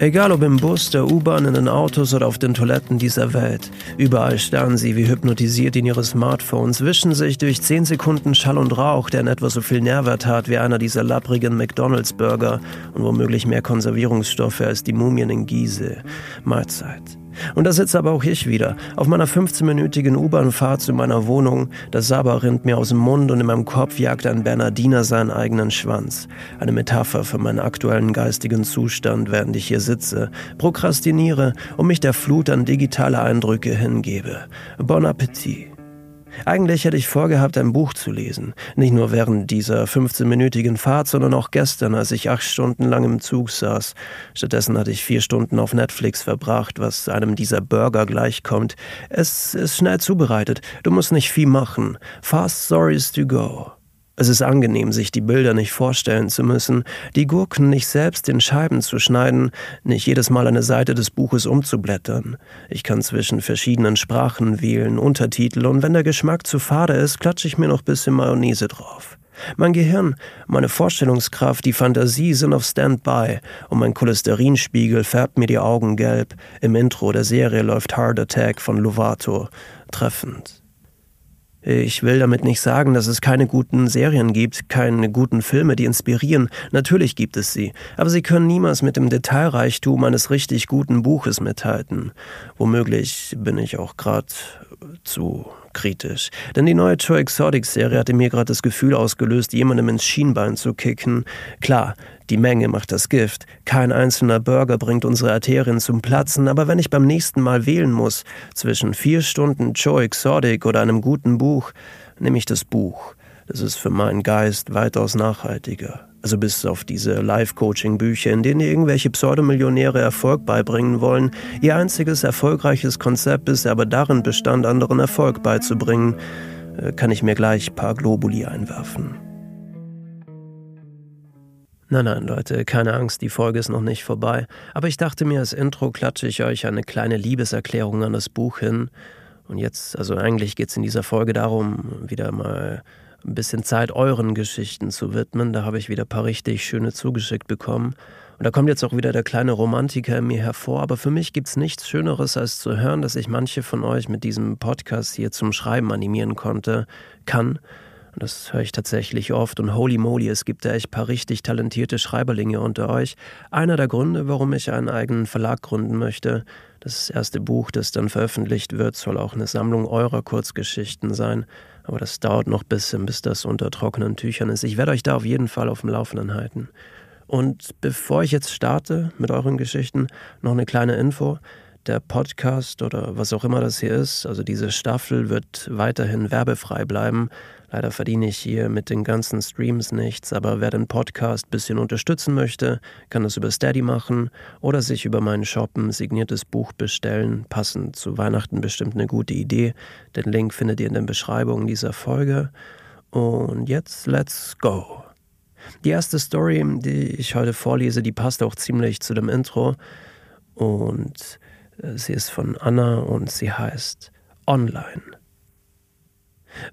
Egal ob im Bus, der U-Bahn, in den Autos oder auf den Toiletten dieser Welt. Überall starren sie wie hypnotisiert in ihre Smartphones, wischen sich durch 10 Sekunden Schall und Rauch, der in etwa so viel Nährwert hat wie einer dieser lapprigen McDonalds-Burger und womöglich mehr Konservierungsstoffe als die Mumien in Gizeh. Mahlzeit. Und da sitze aber auch ich wieder, auf meiner 15-minütigen U-Bahn-Fahrt zu meiner Wohnung. Das Saba rinnt mir aus dem Mund und in meinem Kopf jagt ein Bernardiner seinen eigenen Schwanz. Eine Metapher für meinen aktuellen geistigen Zustand, während ich hier sitze, prokrastiniere und mich der Flut an digitale Eindrücke hingebe. Bon Appetit. Eigentlich hätte ich vorgehabt, ein Buch zu lesen. Nicht nur während dieser 15-minütigen Fahrt, sondern auch gestern, als ich acht Stunden lang im Zug saß. Stattdessen hatte ich vier Stunden auf Netflix verbracht, was einem dieser Burger gleichkommt. Es ist schnell zubereitet. Du musst nicht viel machen. Fast Stories to go. Es ist angenehm, sich die Bilder nicht vorstellen zu müssen, die Gurken nicht selbst in Scheiben zu schneiden, nicht jedes Mal eine Seite des Buches umzublättern. Ich kann zwischen verschiedenen Sprachen wählen, Untertitel und wenn der Geschmack zu fade ist, klatsche ich mir noch bisschen Mayonnaise drauf. Mein Gehirn, meine Vorstellungskraft, die Fantasie sind auf Standby und mein Cholesterinspiegel färbt mir die Augen gelb. Im Intro der Serie läuft Heart Attack von Lovato. Treffend. Ich will damit nicht sagen, dass es keine guten Serien gibt, keine guten Filme, die inspirieren. Natürlich gibt es sie, aber sie können niemals mit dem Detailreichtum eines richtig guten Buches mithalten. Womöglich bin ich auch gerade zu kritisch. Denn die neue Joe Exotic-Serie hatte mir gerade das Gefühl ausgelöst, jemandem ins Schienbein zu kicken. Klar, die Menge macht das Gift. Kein einzelner Burger bringt unsere Arterien zum Platzen, aber wenn ich beim nächsten Mal wählen muss, zwischen vier Stunden Joe Exotic oder einem guten Buch, nehme ich das Buch. Das ist für meinen Geist weitaus nachhaltiger. Also bis auf diese Life-Coaching-Bücher, in denen irgendwelche Pseudomillionäre Erfolg beibringen wollen. Ihr einziges erfolgreiches Konzept ist aber darin bestand, anderen Erfolg beizubringen. Äh, kann ich mir gleich ein paar Globuli einwerfen. Nein, nein, Leute, keine Angst, die Folge ist noch nicht vorbei. Aber ich dachte mir, als Intro klatsche ich euch eine kleine Liebeserklärung an das Buch hin. Und jetzt, also eigentlich geht es in dieser Folge darum, wieder mal ein bisschen Zeit euren Geschichten zu widmen. Da habe ich wieder ein paar richtig schöne zugeschickt bekommen. Und da kommt jetzt auch wieder der kleine Romantiker in mir hervor. Aber für mich gibt es nichts Schöneres, als zu hören, dass ich manche von euch mit diesem Podcast hier zum Schreiben animieren konnte, kann das höre ich tatsächlich oft. Und holy moly, es gibt da echt paar richtig talentierte Schreiberlinge unter euch. Einer der Gründe, warum ich einen eigenen Verlag gründen möchte. Das erste Buch, das dann veröffentlicht wird, soll auch eine Sammlung eurer Kurzgeschichten sein. Aber das dauert noch ein bisschen, bis das unter trockenen Tüchern ist. Ich werde euch da auf jeden Fall auf dem Laufenden halten. Und bevor ich jetzt starte mit euren Geschichten, noch eine kleine Info. Der Podcast oder was auch immer das hier ist, also diese Staffel wird weiterhin werbefrei bleiben. Leider verdiene ich hier mit den ganzen Streams nichts, aber wer den Podcast bisschen unterstützen möchte, kann das über Steady machen oder sich über meinen Shop ein signiertes Buch bestellen. Passend zu Weihnachten bestimmt eine gute Idee. Den Link findet ihr in den Beschreibungen dieser Folge. Und jetzt let's go. Die erste Story, die ich heute vorlese, die passt auch ziemlich zu dem Intro. Und äh, sie ist von Anna und sie heißt Online.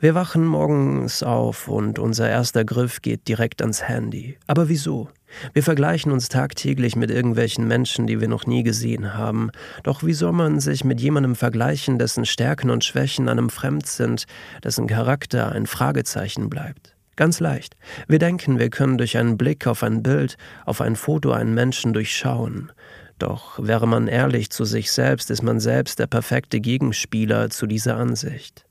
Wir wachen morgens auf und unser erster Griff geht direkt ans Handy. Aber wieso? Wir vergleichen uns tagtäglich mit irgendwelchen Menschen, die wir noch nie gesehen haben. Doch wie soll man sich mit jemandem vergleichen, dessen Stärken und Schwächen einem fremd sind, dessen Charakter ein Fragezeichen bleibt? Ganz leicht. Wir denken, wir können durch einen Blick auf ein Bild, auf ein Foto einen Menschen durchschauen. Doch wäre man ehrlich zu sich selbst, ist man selbst der perfekte Gegenspieler zu dieser Ansicht.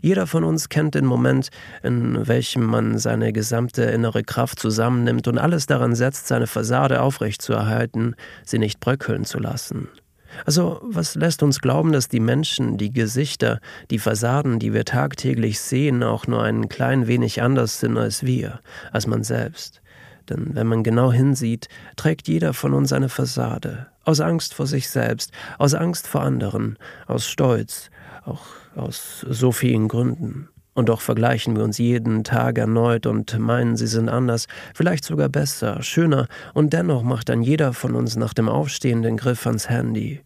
Jeder von uns kennt den Moment, in welchem man seine gesamte innere Kraft zusammennimmt und alles daran setzt, seine Fassade aufrechtzuerhalten, sie nicht bröckeln zu lassen. Also, was lässt uns glauben, dass die Menschen, die Gesichter, die Fassaden, die wir tagtäglich sehen, auch nur ein klein wenig anders sind als wir, als man selbst? Denn wenn man genau hinsieht, trägt jeder von uns eine Fassade, aus Angst vor sich selbst, aus Angst vor anderen, aus Stolz, auch aus so vielen Gründen. Und doch vergleichen wir uns jeden Tag erneut und meinen, sie sind anders, vielleicht sogar besser, schöner, und dennoch macht dann jeder von uns nach dem Aufstehen den Griff ans Handy.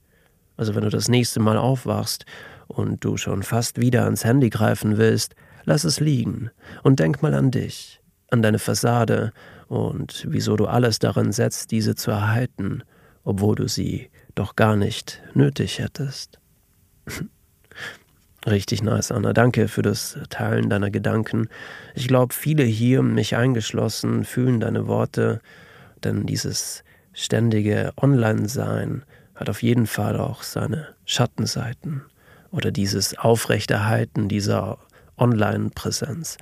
Also wenn du das nächste Mal aufwachst und du schon fast wieder ans Handy greifen willst, lass es liegen und denk mal an dich, an deine Fassade und wieso du alles daran setzt, diese zu erhalten obwohl du sie doch gar nicht nötig hättest. Richtig nice, Anna. Danke für das Teilen deiner Gedanken. Ich glaube, viele hier, mich eingeschlossen, fühlen deine Worte, denn dieses ständige Online-Sein hat auf jeden Fall auch seine Schattenseiten oder dieses Aufrechterhalten dieser Online-Präsenz.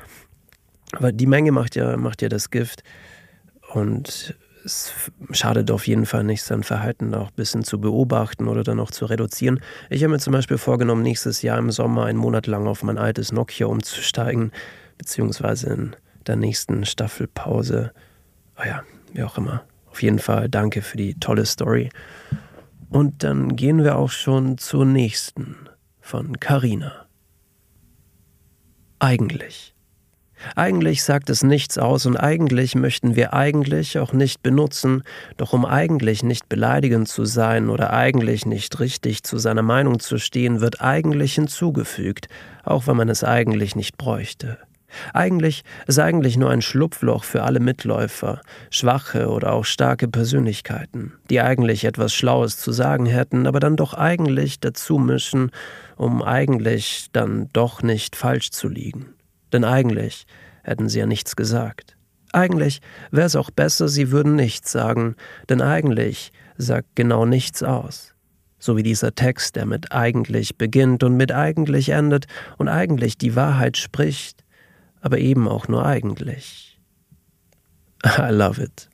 Aber die Menge macht ja, macht ja das Gift und es schadet auf jeden Fall nicht, sein Verhalten auch ein bisschen zu beobachten oder dann auch zu reduzieren. Ich habe mir zum Beispiel vorgenommen, nächstes Jahr im Sommer einen Monat lang auf mein altes Nokia umzusteigen, beziehungsweise in der nächsten Staffelpause. Ah ja, wie auch immer. Auf jeden Fall danke für die tolle Story. Und dann gehen wir auch schon zur nächsten von Carina. Eigentlich. Eigentlich sagt es nichts aus und eigentlich möchten wir eigentlich auch nicht benutzen, doch um eigentlich nicht beleidigend zu sein oder eigentlich nicht richtig zu seiner Meinung zu stehen, wird eigentlich hinzugefügt, auch wenn man es eigentlich nicht bräuchte. Eigentlich ist eigentlich nur ein Schlupfloch für alle Mitläufer, schwache oder auch starke Persönlichkeiten, die eigentlich etwas Schlaues zu sagen hätten, aber dann doch eigentlich dazu mischen, um eigentlich dann doch nicht falsch zu liegen. Denn eigentlich hätten sie ja nichts gesagt. Eigentlich wäre es auch besser, sie würden nichts sagen, denn eigentlich sagt genau nichts aus. So wie dieser Text, der mit eigentlich beginnt und mit eigentlich endet und eigentlich die Wahrheit spricht, aber eben auch nur eigentlich. I love it.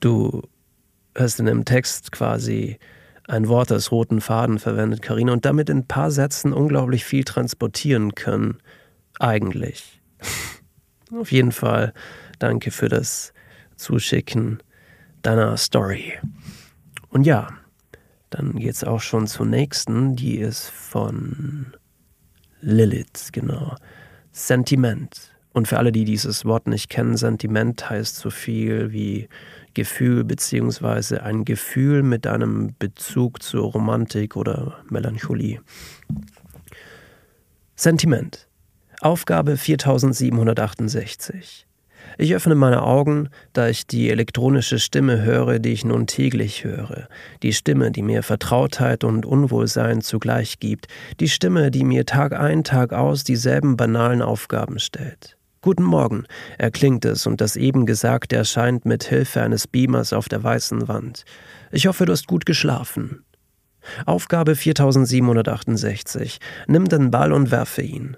Du hast in dem Text quasi ein Wort als roten Faden verwendet, Karina, und damit in ein paar Sätzen unglaublich viel transportieren können eigentlich. Auf jeden Fall danke für das Zuschicken deiner Story. Und ja, dann geht's auch schon zur nächsten, die ist von Lilith, genau. Sentiment. Und für alle, die dieses Wort nicht kennen, Sentiment heißt so viel wie Gefühl beziehungsweise ein Gefühl mit einem Bezug zur Romantik oder Melancholie. Sentiment. Aufgabe 4768. Ich öffne meine Augen, da ich die elektronische Stimme höre, die ich nun täglich höre. Die Stimme, die mir Vertrautheit und Unwohlsein zugleich gibt. Die Stimme, die mir Tag ein, Tag aus dieselben banalen Aufgaben stellt. Guten Morgen, erklingt es und das eben Gesagte erscheint mit Hilfe eines Beamers auf der weißen Wand. Ich hoffe, du hast gut geschlafen. Aufgabe 4768. Nimm den Ball und werfe ihn.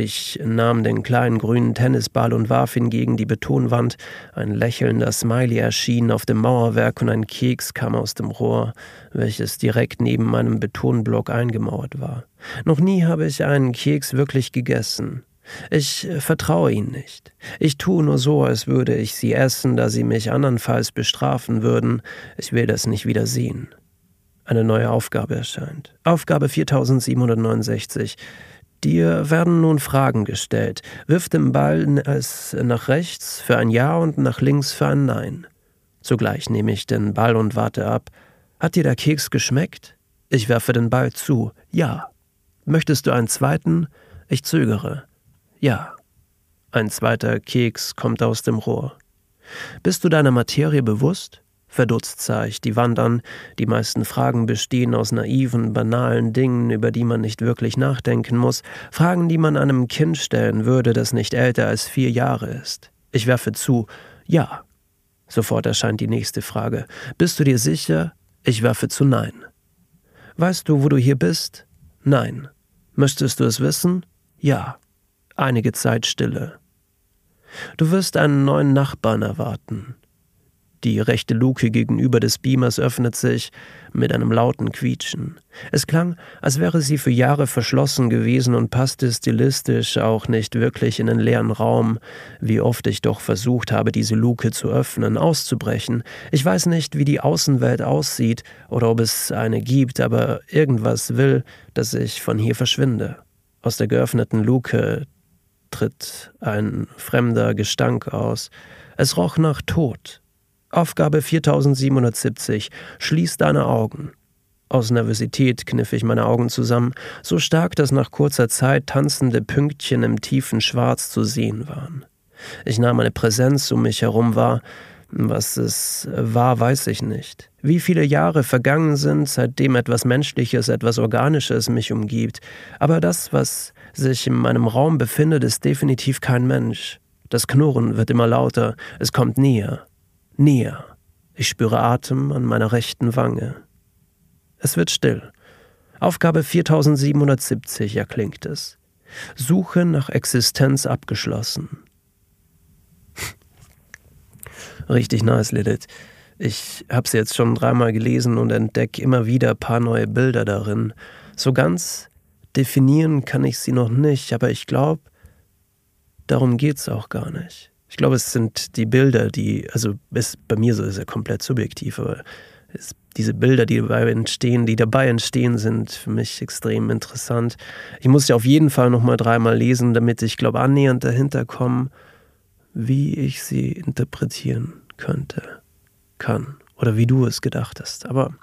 Ich nahm den kleinen grünen Tennisball und warf ihn gegen die Betonwand. Ein lächelnder Smiley erschien auf dem Mauerwerk und ein Keks kam aus dem Rohr, welches direkt neben meinem Betonblock eingemauert war. Noch nie habe ich einen Keks wirklich gegessen. Ich vertraue ihnen nicht. Ich tue nur so, als würde ich sie essen, da sie mich andernfalls bestrafen würden. Ich will das nicht wieder sehen. Eine neue Aufgabe erscheint. Aufgabe 4769. Dir werden nun Fragen gestellt. Wirf den Ball nach rechts für ein Ja und nach links für ein Nein. Zugleich nehme ich den Ball und warte ab. Hat dir der Keks geschmeckt? Ich werfe den Ball zu. Ja. Möchtest du einen zweiten? Ich zögere. Ja. Ein zweiter Keks kommt aus dem Rohr. Bist du deiner Materie bewusst? Verdutzt sah ich die Wand an. Die meisten Fragen bestehen aus naiven, banalen Dingen, über die man nicht wirklich nachdenken muss. Fragen, die man einem Kind stellen würde, das nicht älter als vier Jahre ist. Ich werfe zu, ja. Sofort erscheint die nächste Frage. Bist du dir sicher? Ich werfe zu Nein. Weißt du, wo du hier bist? Nein. Möchtest du es wissen? Ja. Einige Zeit Stille. Du wirst einen neuen Nachbarn erwarten. Die rechte Luke gegenüber des Beamers öffnet sich mit einem lauten Quietschen. Es klang, als wäre sie für Jahre verschlossen gewesen und passte stilistisch auch nicht wirklich in den leeren Raum, wie oft ich doch versucht habe, diese Luke zu öffnen, auszubrechen. Ich weiß nicht, wie die Außenwelt aussieht oder ob es eine gibt, aber irgendwas will, dass ich von hier verschwinde. Aus der geöffneten Luke tritt ein fremder Gestank aus. Es roch nach Tod, Aufgabe 4770. Schließ deine Augen. Aus Nervosität kniff ich meine Augen zusammen, so stark, dass nach kurzer Zeit tanzende Pünktchen im tiefen Schwarz zu sehen waren. Ich nahm eine Präsenz um mich herum wahr, Was es war, weiß ich nicht. Wie viele Jahre vergangen sind, seitdem etwas Menschliches, etwas Organisches mich umgibt. Aber das, was sich in meinem Raum befindet, ist definitiv kein Mensch. Das Knurren wird immer lauter, es kommt näher, näher. Ich spüre Atem an meiner rechten Wange. Es wird still. Aufgabe 4770 erklingt es. Suche nach Existenz abgeschlossen. Richtig nice, Lilith. Ich habe sie jetzt schon dreimal gelesen und entdecke immer wieder paar neue Bilder darin. So ganz definieren kann ich sie noch nicht, aber ich glaube, darum geht es auch gar nicht. Ich glaube, es sind die Bilder, die, also ist, bei mir so ist er komplett subjektiv, aber es, diese Bilder, die dabei entstehen, die dabei entstehen, sind für mich extrem interessant. Ich muss ja auf jeden Fall nochmal dreimal lesen, damit ich, glaube, annähernd dahinter komme, wie ich sie interpretieren könnte, kann oder wie du es gedacht hast. Aber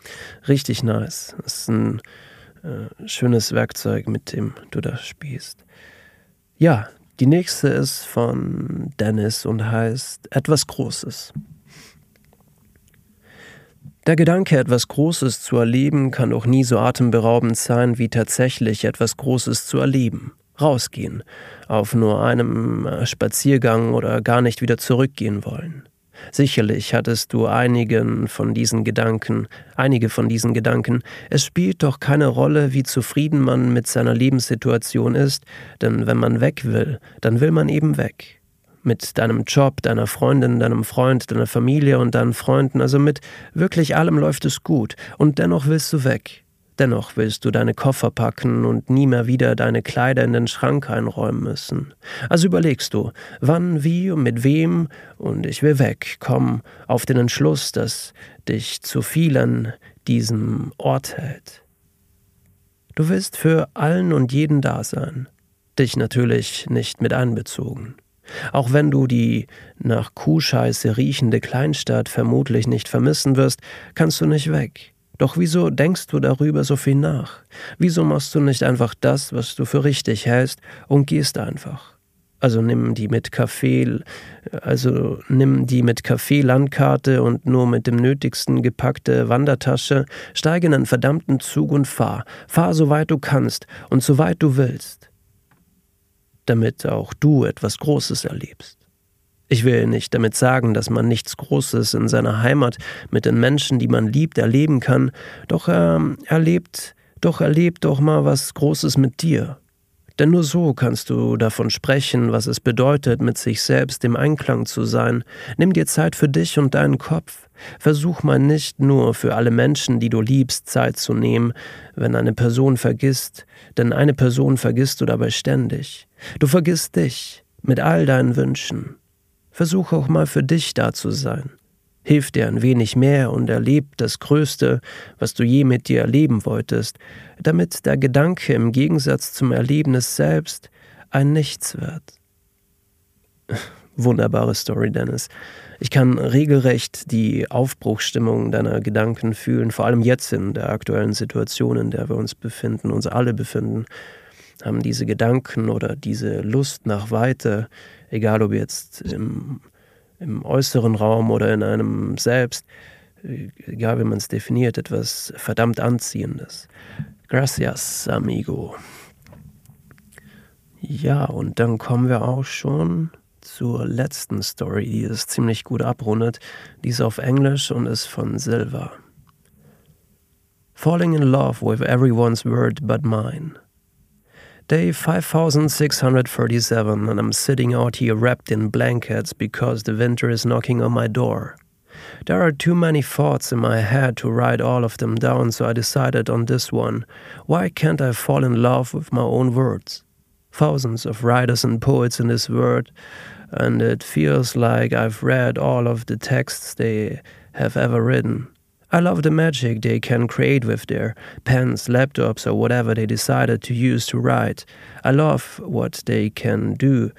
richtig nice. Es ist ein äh, schönes Werkzeug, mit dem du da spielst. Ja, die nächste ist von Dennis und heißt Etwas Großes. Der Gedanke, etwas Großes zu erleben, kann doch nie so atemberaubend sein, wie tatsächlich etwas Großes zu erleben rausgehen, auf nur einem äh, Spaziergang oder gar nicht wieder zurückgehen wollen. Sicherlich hattest du einigen von diesen Gedanken, einige von diesen Gedanken. Es spielt doch keine Rolle, wie zufrieden man mit seiner Lebenssituation ist, denn wenn man weg will, dann will man eben weg. Mit deinem Job, deiner Freundin, deinem Freund, deiner Familie und deinen Freunden, also mit wirklich allem läuft es gut, und dennoch willst du weg. Dennoch willst du deine Koffer packen und nie mehr wieder deine Kleider in den Schrank einräumen müssen. Also überlegst du, wann, wie und mit wem und ich will weg, komm auf den Entschluss, dass dich zu viel an diesem Ort hält. Du willst für allen und jeden da sein, dich natürlich nicht mit einbezogen. Auch wenn du die nach Kuhscheiße riechende Kleinstadt vermutlich nicht vermissen wirst, kannst du nicht weg. Doch wieso denkst du darüber so viel nach? Wieso machst du nicht einfach das, was du für richtig hältst und gehst einfach? Also nimm die mit Kaffee, also nimm die mit Kaffee Landkarte und nur mit dem Nötigsten gepackte Wandertasche, steige in einen verdammten Zug und fahr. Fahr so weit du kannst und so weit du willst. Damit auch du etwas Großes erlebst. Ich will nicht damit sagen, dass man nichts Großes in seiner Heimat mit den Menschen, die man liebt, erleben kann, doch er erlebt, doch erlebt doch mal was Großes mit dir. Denn nur so kannst du davon sprechen, was es bedeutet, mit sich selbst im Einklang zu sein. Nimm dir Zeit für dich und deinen Kopf. Versuch mal nicht nur für alle Menschen, die du liebst, Zeit zu nehmen, wenn eine Person vergisst, denn eine Person vergisst du dabei ständig. Du vergisst dich mit all deinen Wünschen. Versuch auch mal für dich da zu sein. Hilf dir ein wenig mehr und erleb das Größte, was du je mit dir erleben wolltest, damit der Gedanke im Gegensatz zum Erlebnis selbst ein Nichts wird. Wunderbare Story, Dennis. Ich kann regelrecht die Aufbruchsstimmung deiner Gedanken fühlen, vor allem jetzt in der aktuellen Situation, in der wir uns befinden, uns alle befinden, haben diese Gedanken oder diese Lust nach Weite egal ob jetzt im, im äußeren Raum oder in einem selbst, egal wie man es definiert, etwas verdammt Anziehendes. Gracias, amigo. Ja, und dann kommen wir auch schon zur letzten Story, die es ziemlich gut abrundet. Die ist auf Englisch und ist von Silva. Falling in love with everyone's word but mine. Day 5637, and I'm sitting out here wrapped in blankets because the winter is knocking on my door. There are too many thoughts in my head to write all of them down, so I decided on this one. Why can't I fall in love with my own words? Thousands of writers and poets in this world, and it feels like I've read all of the texts they have ever written. I love the magic they can create with their pens, laptops, or whatever they decided to use to write. I love what they can do.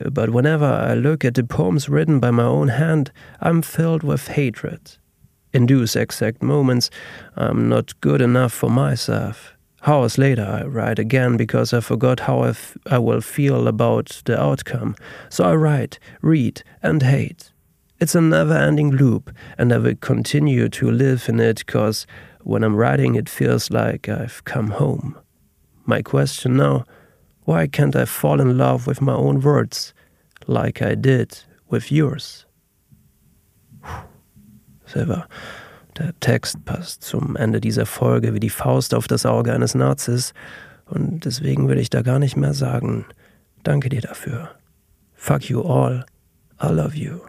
Uh, but whenever I look at the poems written by my own hand, I'm filled with hatred. In those exact moments, I'm not good enough for myself. Hours later, I write again because I forgot how I, I will feel about the outcome. So I write, read, and hate. It's a never ending loop, and I will continue to live in it because when I'm writing, it feels like I've come home. My question now why can't I fall in love with my own words like I did with yours? Silver. Der Text passt zum Ende dieser Folge wie die Faust auf das Auge eines Nazis und deswegen will ich da gar nicht mehr sagen, danke dir dafür. Fuck you all, I love you.